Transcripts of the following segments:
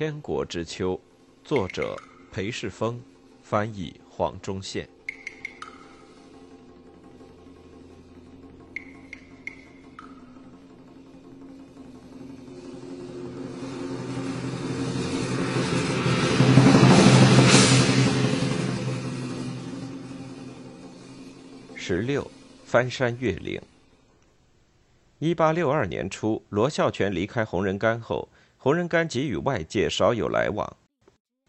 天国之秋》，作者裴世峰，翻译黄忠宪。十六，翻山越岭。一八六二年初，罗孝全离开洪仁玕后，洪仁玕即与外界少有来往。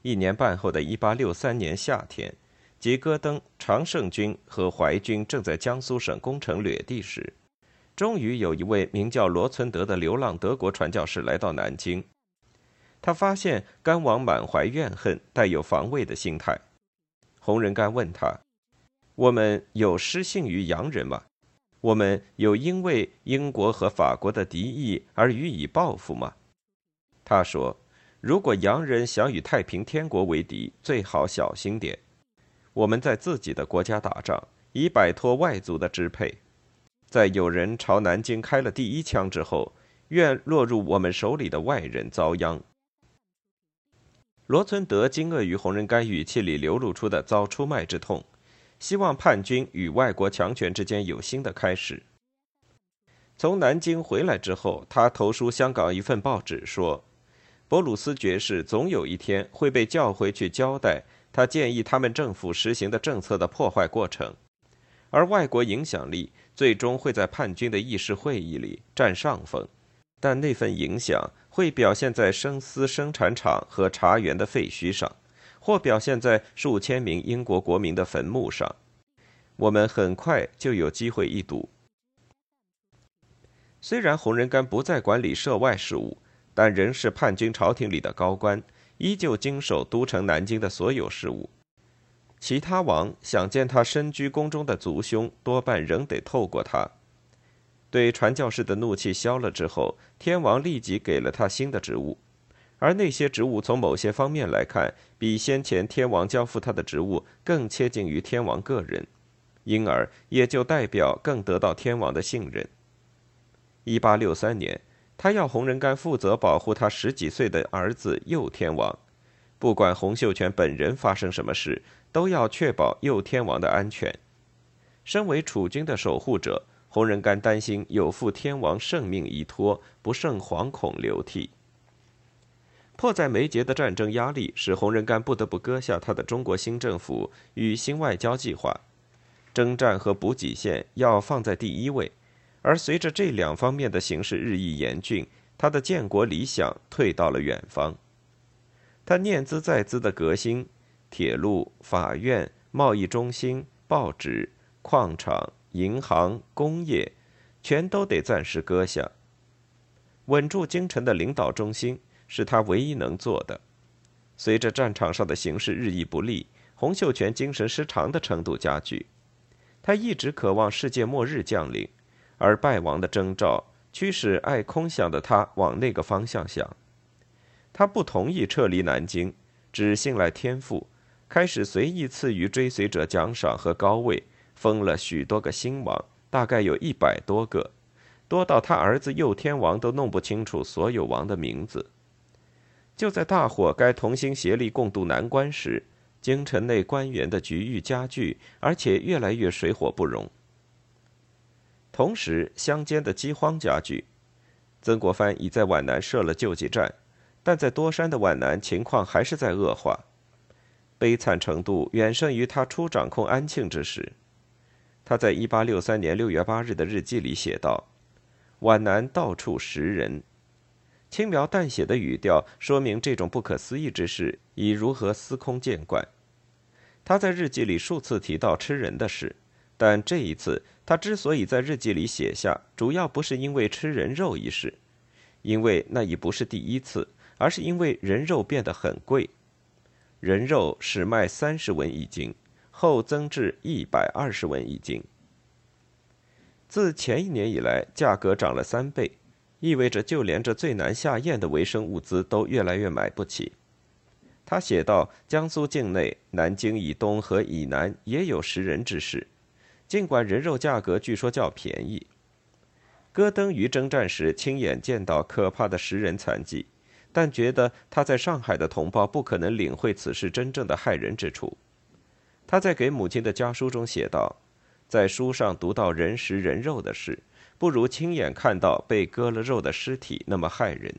一年半后的一八六三年夏天，即戈登、常胜军和淮军正在江苏省攻城掠地时，终于有一位名叫罗存德的流浪德国传教士来到南京。他发现甘王满怀怨恨，带有防卫的心态。洪仁玕问他。我们有失信于洋人吗？我们有因为英国和法国的敌意而予以报复吗？他说：“如果洋人想与太平天国为敌，最好小心点。我们在自己的国家打仗，以摆脱外族的支配。在有人朝南京开了第一枪之后，愿落入我们手里的外人遭殃。”罗存德惊愕于洪仁玕语气里流露出的遭出卖之痛。希望叛军与外国强权之间有新的开始。从南京回来之后，他投书香港一份报纸说：“博鲁斯爵士总有一天会被叫回去交代他建议他们政府实行的政策的破坏过程，而外国影响力最终会在叛军的议事会议里占上风，但那份影响会表现在生丝生产厂和茶园的废墟上。”或表现在数千名英国国民的坟墓上，我们很快就有机会一睹。虽然洪仁玕不再管理涉外事务，但仍是叛军朝廷里的高官，依旧经手都城南京的所有事务。其他王想见他身居宫中的族兄，多半仍得透过他。对传教士的怒气消了之后，天王立即给了他新的职务。而那些职务从某些方面来看，比先前天王交付他的职务更接近于天王个人，因而也就代表更得到天王的信任。一八六三年，他要洪仁玕负责保护他十几岁的儿子右天王，不管洪秀全本人发生什么事，都要确保右天王的安全。身为储君的守护者，洪仁玕担心有负天王圣命依托，不胜惶恐流涕。迫在眉睫的战争压力使洪仁玕不得不割下他的中国新政府与新外交计划，征战和补给线要放在第一位。而随着这两方面的形势日益严峻，他的建国理想退到了远方。他念兹在兹的革新，铁路、法院、贸易中心、报纸、矿场、银行、工业，全都得暂时搁下，稳住京城的领导中心。是他唯一能做的。随着战场上的形势日益不利，洪秀全精神失常的程度加剧。他一直渴望世界末日降临，而败亡的征兆驱使爱空想的他往那个方向想。他不同意撤离南京，只信赖天赋，开始随意赐予追随者奖赏和高位，封了许多个新王，大概有一百多个，多到他儿子右天王都弄不清楚所有王的名字。就在大伙该同心协力共度难关时，京城内官员的局域加剧，而且越来越水火不容。同时，乡间的饥荒加剧。曾国藩已在皖南设了救济站，但在多山的皖南情况还是在恶化，悲惨程度远胜于他初掌控安庆之时。他在一八六三年六月八日的日记里写道：“皖南到处食人。”轻描淡写的语调说明这种不可思议之事已如何司空见惯。他在日记里数次提到吃人的事，但这一次他之所以在日记里写下，主要不是因为吃人肉一事，因为那已不是第一次，而是因为人肉变得很贵。人肉始卖三十文一斤，后增至一百二十文一斤。自前一年以来，价格涨了三倍。意味着，就连这最难下咽的维生物资都越来越买不起。他写道：“江苏境内，南京以东和以南也有食人之事，尽管人肉价格据说较便宜。”戈登于征战时亲眼见到可怕的食人残疾，但觉得他在上海的同胞不可能领会此事真正的害人之处。他在给母亲的家书中写道：“在书上读到人食人肉的事，不如亲眼看到被割了肉的尸体那么骇人。”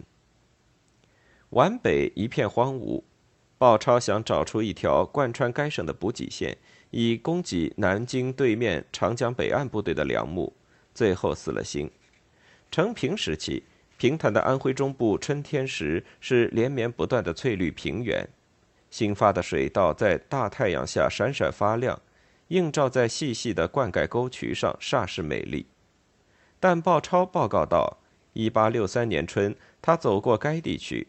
皖北一片荒芜，鲍超想找出一条贯穿该省的补给线，以供给南京对面长江北岸部队的粮木，最后死了心。成平时期。平坦的安徽中部，春天时是连绵不断的翠绿平原，新发的水稻在大太阳下闪闪发亮，映照在细细的灌溉沟渠上，煞是美丽。但鲍超报告道，1863年春，他走过该地区，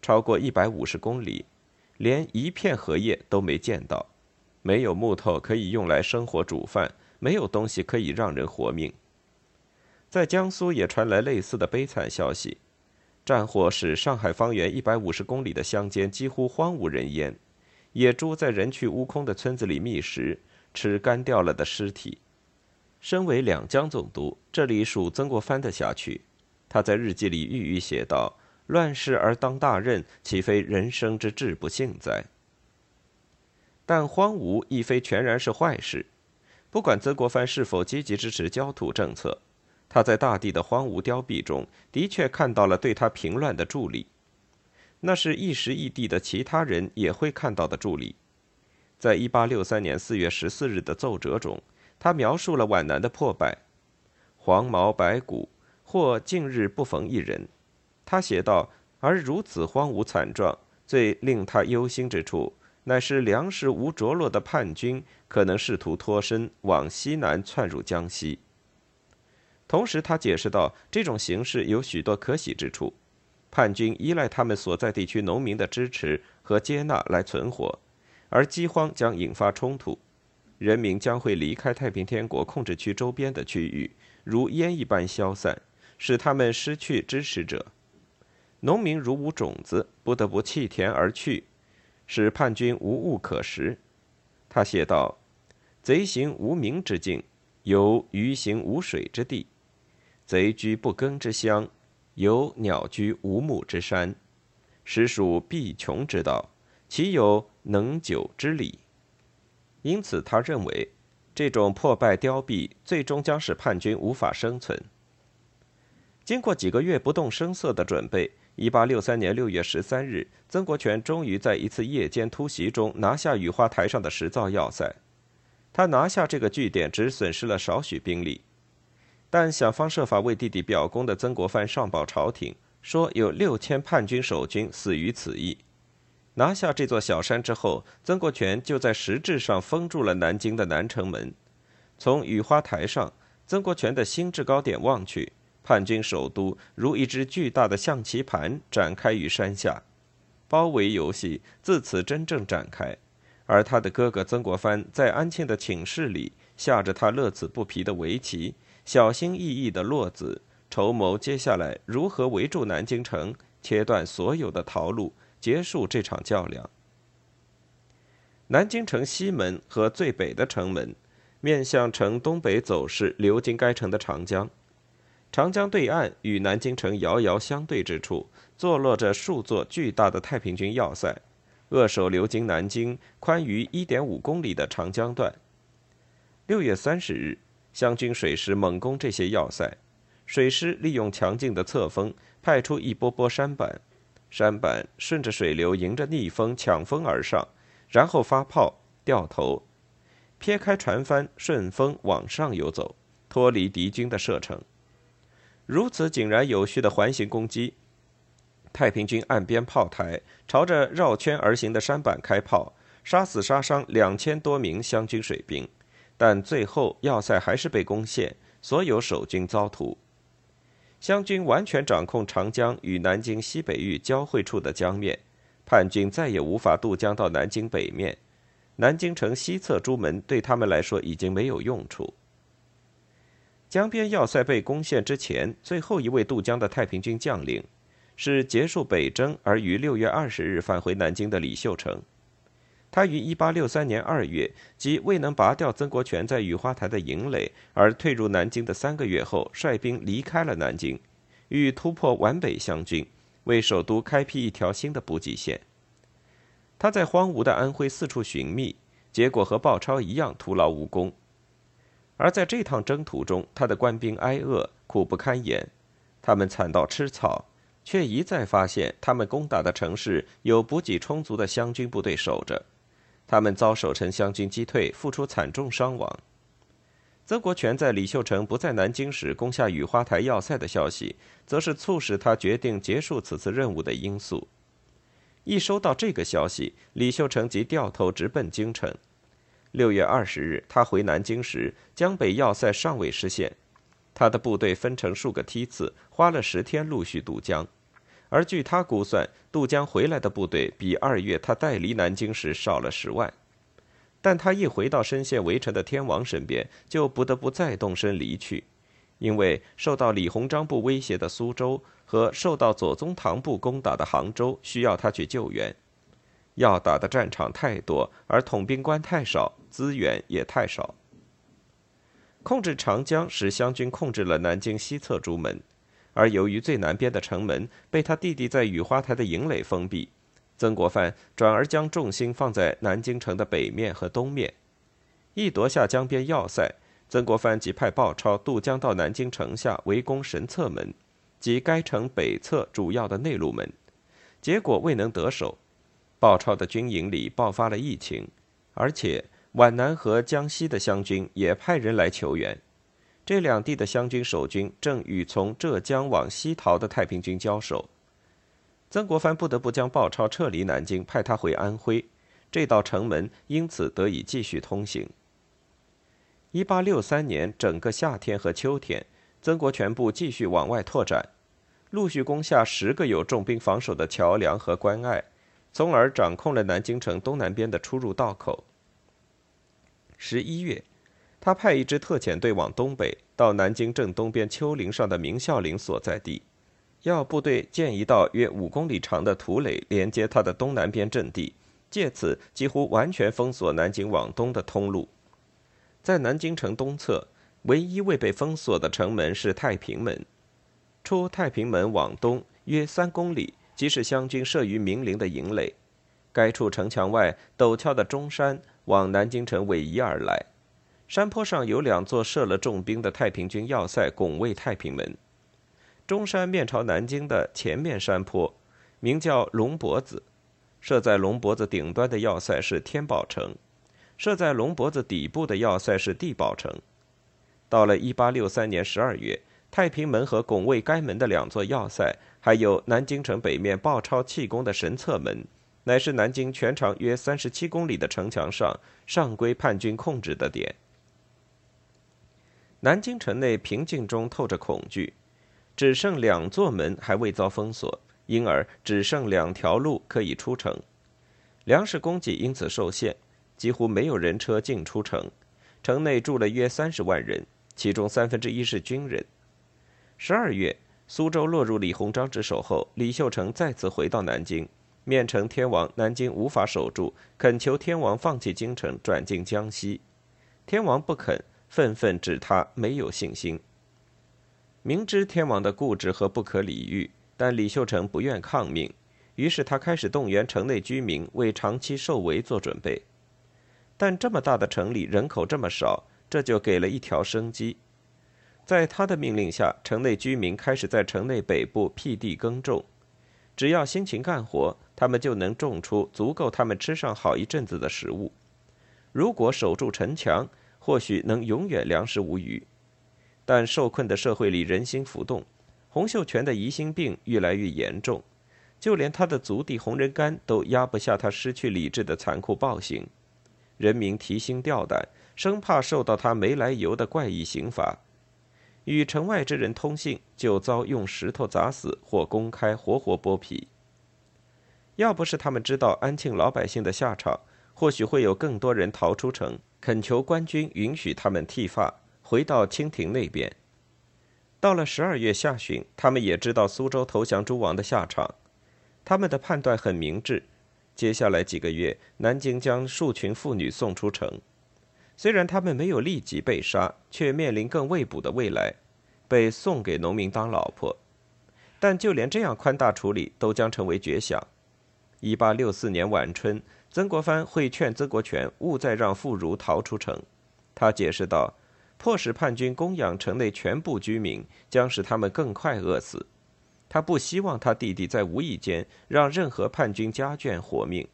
超过150公里，连一片荷叶都没见到，没有木头可以用来生火煮饭，没有东西可以让人活命。在江苏也传来类似的悲惨消息，战火使上海方圆一百五十公里的乡间几乎荒无人烟，野猪在人去屋空的村子里觅食，吃干掉了的尸体。身为两江总督，这里属曾国藩的辖区，他在日记里郁郁写道：“乱世而当大任，岂非人生之至不幸哉？”但荒芜亦非全然是坏事，不管曾国藩是否积极支持焦土政策。他在大地的荒芜凋敝中，的确看到了对他平乱的助力，那是一时异地的其他人也会看到的助力。在一八六三年四月十四日的奏折中，他描述了皖南的破败：黄毛白骨，或近日不逢一人。他写道：“而如此荒芜惨状，最令他忧心之处，乃是粮食无着落的叛军可能试图脱身，往西南窜入江西。”同时，他解释道，这种形势有许多可喜之处：叛军依赖他们所在地区农民的支持和接纳来存活，而饥荒将引发冲突，人民将会离开太平天国控制区周边的区域，如烟一般消散，使他们失去支持者。农民如无种子，不得不弃田而去，使叛军无物可食。他写道：“贼行无名之境，有鱼行无水之地。”贼居不耕之乡，有鸟居无木之山，实属必穷之道，岂有能久之理？因此，他认为这种破败凋敝，最终将使叛军无法生存。经过几个月不动声色的准备，一八六三年六月十三日，曾国荃终于在一次夜间突袭中拿下雨花台上的石造要塞。他拿下这个据点，只损失了少许兵力。但想方设法为弟弟表功的曾国藩上报朝廷，说有六千叛军守军死于此役。拿下这座小山之后，曾国荃就在实质上封住了南京的南城门。从雨花台上，曾国荃的新制高点望去，叛军首都如一只巨大的象棋盘展开于山下，包围游戏自此真正展开。而他的哥哥曾国藩在安庆的寝室里下着他乐此不疲的围棋。小心翼翼的落子筹谋接下来如何围住南京城，切断所有的逃路，结束这场较量。南京城西门和最北的城门，面向城东北走势流经该城的长江。长江对岸与南京城遥遥相对之处，坐落着数座巨大的太平军要塞，扼守流经南京宽逾一点五公里的长江段。六月三十日。湘军水师猛攻这些要塞，水师利用强劲的侧风，派出一波波山板，山板顺着水流，迎着逆风抢风而上，然后发炮掉头，撇开船帆，顺风往上游走，脱离敌军的射程。如此井然有序的环形攻击，太平军岸边炮台朝着绕圈而行的山板开炮，杀死杀伤两千多名湘军水兵。但最后要塞还是被攻陷，所有守军遭屠。湘军完全掌控长江与南京西北域交汇处的江面，叛军再也无法渡江到南京北面。南京城西侧朱门对他们来说已经没有用处。江边要塞被攻陷之前，最后一位渡江的太平军将领，是结束北征而于六月二十日返回南京的李秀成。他于1863年2月，即未能拔掉曾国荃在雨花台的营垒而退入南京的三个月后，率兵离开了南京，欲突破皖北湘军，为首都开辟一条新的补给线。他在荒芜的安徽四处寻觅，结果和鲍超一样徒劳无功。而在这趟征途中，他的官兵挨饿，苦不堪言，他们惨到吃草，却一再发现他们攻打的城市有补给充足的湘军部队守着。他们遭守城湘军击退，付出惨重伤亡。曾国荃在李秀成不在南京时攻下雨花台要塞的消息，则是促使他决定结束此次任务的因素。一收到这个消息，李秀成即掉头直奔京城。六月二十日，他回南京时，江北要塞尚未失陷，他的部队分成数个梯次，花了十天陆续渡江。而据他估算，渡江回来的部队比二月他带离南京时少了十万。但他一回到深陷围城的天王身边，就不得不再动身离去，因为受到李鸿章部威胁的苏州。和受到左宗棠部攻打的杭州，需要他去救援。要打的战场太多，而统兵官太少，资源也太少。控制长江，使湘军控制了南京西侧诸门，而由于最南边的城门被他弟弟在雨花台的营垒封闭，曾国藩转而将重心放在南京城的北面和东面。一夺下江边要塞，曾国藩即派鲍超渡江到南京城下围攻神策门。即该城北侧主要的内陆门，结果未能得手。鲍超的军营里爆发了疫情，而且皖南和江西的湘军也派人来求援。这两地的湘军守军正与从浙江往西逃的太平军交手。曾国藩不得不将鲍超撤离南京，派他回安徽。这道城门因此得以继续通行。一八六三年整个夏天和秋天。曾国荃部继续往外拓展，陆续攻下十个有重兵防守的桥梁和关隘，从而掌控了南京城东南边的出入道口。十一月，他派一支特遣队往东北，到南京正东边丘陵上的明孝陵所在地，要部队建一道约五公里长的土垒，连接他的东南边阵地，借此几乎完全封锁南京往东的通路。在南京城东侧。唯一未被封锁的城门是太平门，出太平门往东约三公里，即是湘军设于明陵的营垒。该处城墙外陡峭的中山往南京城逶迤而来，山坡上有两座设了重兵的太平军要塞拱卫太平门。中山面朝南京的前面山坡，名叫龙脖子，设在龙脖子顶端的要塞是天宝城，设在龙脖子底部的要塞是地宝城。到了一八六三年十二月，太平门和拱卫该门的两座要塞，还有南京城北面鲍超气功的神策门，乃是南京全长约三十七公里的城墙上上归叛军控制的点。南京城内平静中透着恐惧，只剩两座门还未遭封锁，因而只剩两条路可以出城，粮食供给因此受限，几乎没有人车进出城，城内住了约三十万人。其中三分之一是军人。十二月，苏州落入李鸿章之手后，李秀成再次回到南京，面呈天王南京无法守住，恳求天王放弃京城，转进江西。天王不肯，愤愤指他没有信心。明知天王的固执和不可理喻，但李秀成不愿抗命，于是他开始动员城内居民为长期受围做准备。但这么大的城里，人口这么少。这就给了一条生机，在他的命令下，城内居民开始在城内北部辟地耕种，只要辛勤干活，他们就能种出足够他们吃上好一阵子的食物。如果守住城墙，或许能永远粮食无余。但受困的社会里人心浮动，洪秀全的疑心病越来越严重，就连他的族弟洪仁玕都压不下他失去理智的残酷暴行，人民提心吊胆。生怕受到他没来由的怪异刑罚，与城外之人通信，就遭用石头砸死或公开活活剥皮。要不是他们知道安庆老百姓的下场，或许会有更多人逃出城，恳求官军允许他们剃发，回到清廷那边。到了十二月下旬，他们也知道苏州投降诸王的下场，他们的判断很明智：接下来几个月，南京将数群妇女送出城。虽然他们没有立即被杀，却面临更未卜的未来，被送给农民当老婆。但就连这样宽大处理都将成为绝响。一八六四年晚春，曾国藩会劝曾国荃勿再让妇孺逃出城。他解释道：“迫使叛军供养城内全部居民，将使他们更快饿死。他不希望他弟弟在无意间让任何叛军家眷活命。”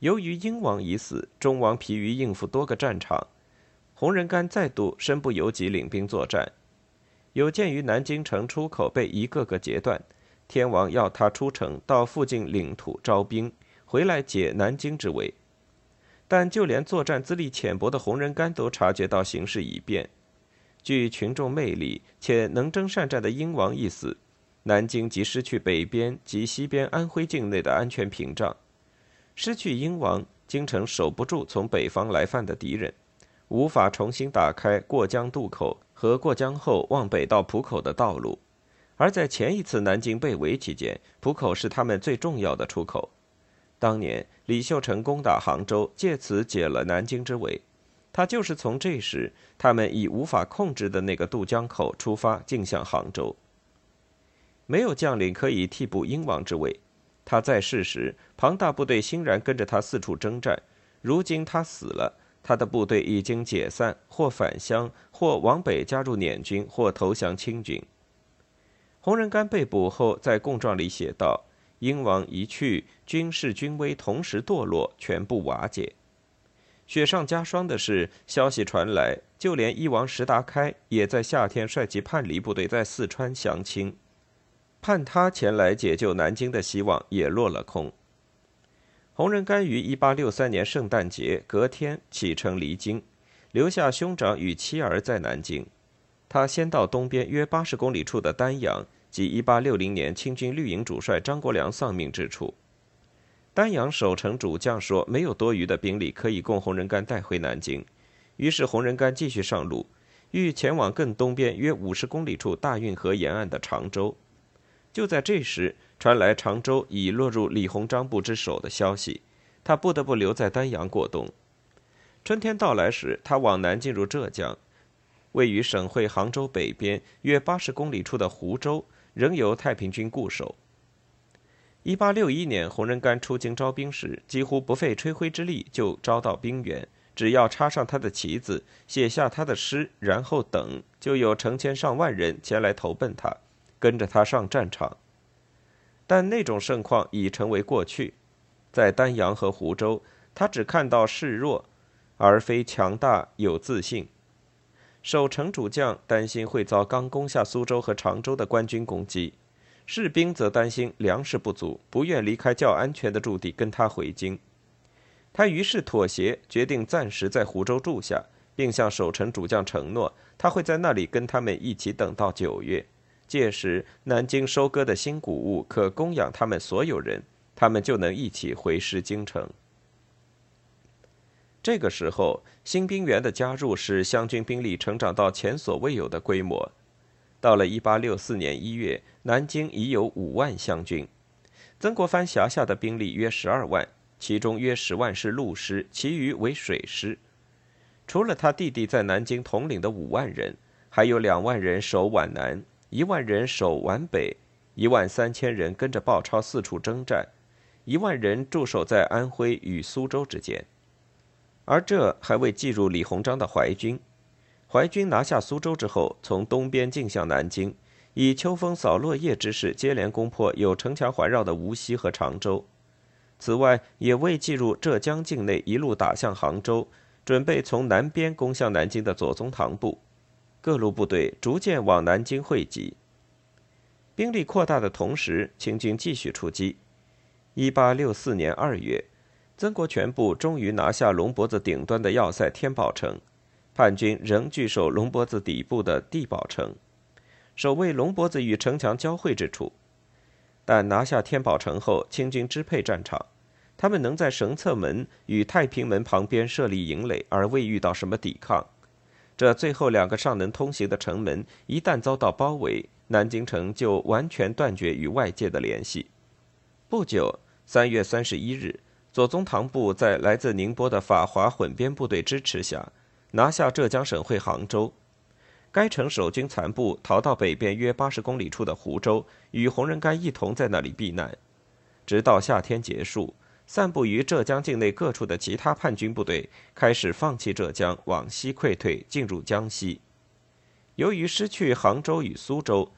由于英王已死，忠王疲于应付多个战场，洪仁玕再度身不由己领兵作战。有鉴于南京城出口被一个个截断。天王要他出城到附近领土招兵，回来解南京之围。但就连作战资历浅薄的洪仁玕都察觉到形势已变。据群众魅力且能征善战的英王一死，南京即失去北边及西边安徽境内的安全屏障。失去英王，京城守不住从北方来犯的敌人，无法重新打开过江渡口和过江后往北到浦口的道路。而在前一次南京被围期间，浦口是他们最重要的出口。当年李秀成攻打杭州，借此解了南京之围。他就是从这时，他们以无法控制的那个渡江口出发，进向杭州。没有将领可以替补英王之位。他在世时，庞大部队欣然跟着他四处征战。如今他死了，他的部队已经解散，或返乡，或往北加入捻军，或投降清军。洪仁玕被捕后，在供状里写道：“英王一去，军事军威同时堕落，全部瓦解。”雪上加霜的是，消息传来，就连一王石达开也在夏天率其叛离部队在四川降清，盼他前来解救南京的希望也落了空。洪仁玕于1863年圣诞节隔天启程离京，留下兄长与妻儿在南京。他先到东边约八十公里处的丹阳，即一八六零年清军绿营主帅张国良丧命之处。丹阳守城主将说没有多余的兵力可以供洪仁玕带回南京，于是洪仁玕继续上路，欲前往更东边约五十公里处大运河沿岸的常州。就在这时，传来常州已落入李鸿章部之手的消息，他不得不留在丹阳过冬。春天到来时，他往南进入浙江。位于省会杭州北边约八十公里处的湖州，仍由太平军固守。一八六一年，洪仁玕出京招兵时，几乎不费吹灰之力就招到兵员，只要插上他的旗子，写下他的诗，然后等，就有成千上万人前来投奔他，跟着他上战场。但那种盛况已成为过去，在丹阳和湖州，他只看到示弱，而非强大有自信。守城主将担心会遭刚攻下苏州和常州的官军攻击，士兵则担心粮食不足，不愿离开较安全的驻地跟他回京。他于是妥协，决定暂时在湖州住下，并向守城主将承诺，他会在那里跟他们一起等到九月。届时，南京收割的新谷物可供养他们所有人，他们就能一起回师京城。这个时候，新兵员的加入使湘军兵力成长到前所未有的规模。到了1864年1月，南京已有五万湘军。曾国藩辖下的兵力约十二万，其中约十万是陆师，其余为水师。除了他弟弟在南京统领的五万人，还有两万人守皖南，一万人守皖北，一万三千人跟着鲍超四处征战，一万人驻守在安徽与苏州之间。而这还未计入李鸿章的淮军。淮军拿下苏州之后，从东边进向南京，以秋风扫落叶之势接连攻破有城墙环绕的无锡和常州。此外，也未计入浙江境内一路打向杭州，准备从南边攻向南京的左宗棠部。各路部队逐渐往南京汇集。兵力扩大的同时，清军继续出击。一八六四年二月。曾国荃部终于拿下龙脖子顶端的要塞天宝城，叛军仍据守龙脖子底部的地堡城，守卫龙脖子与城墙交汇之处。但拿下天宝城后，清军支配战场，他们能在绳策门与太平门旁边设立营垒，而未遇到什么抵抗。这最后两个尚能通行的城门，一旦遭到包围，南京城就完全断绝与外界的联系。不久，三月三十一日。左宗棠部在来自宁波的法华混编部队支持下，拿下浙江省会杭州。该城守军残部逃到北边约八十公里处的湖州，与洪仁玕一同在那里避难，直到夏天结束。散布于浙江境内各处的其他叛军部队开始放弃浙江，往西溃退，进入江西。由于失去杭州与苏州，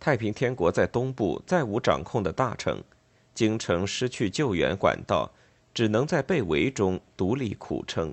太平天国在东部再无掌控的大城，京城失去救援管道，只能在被围中独立苦撑。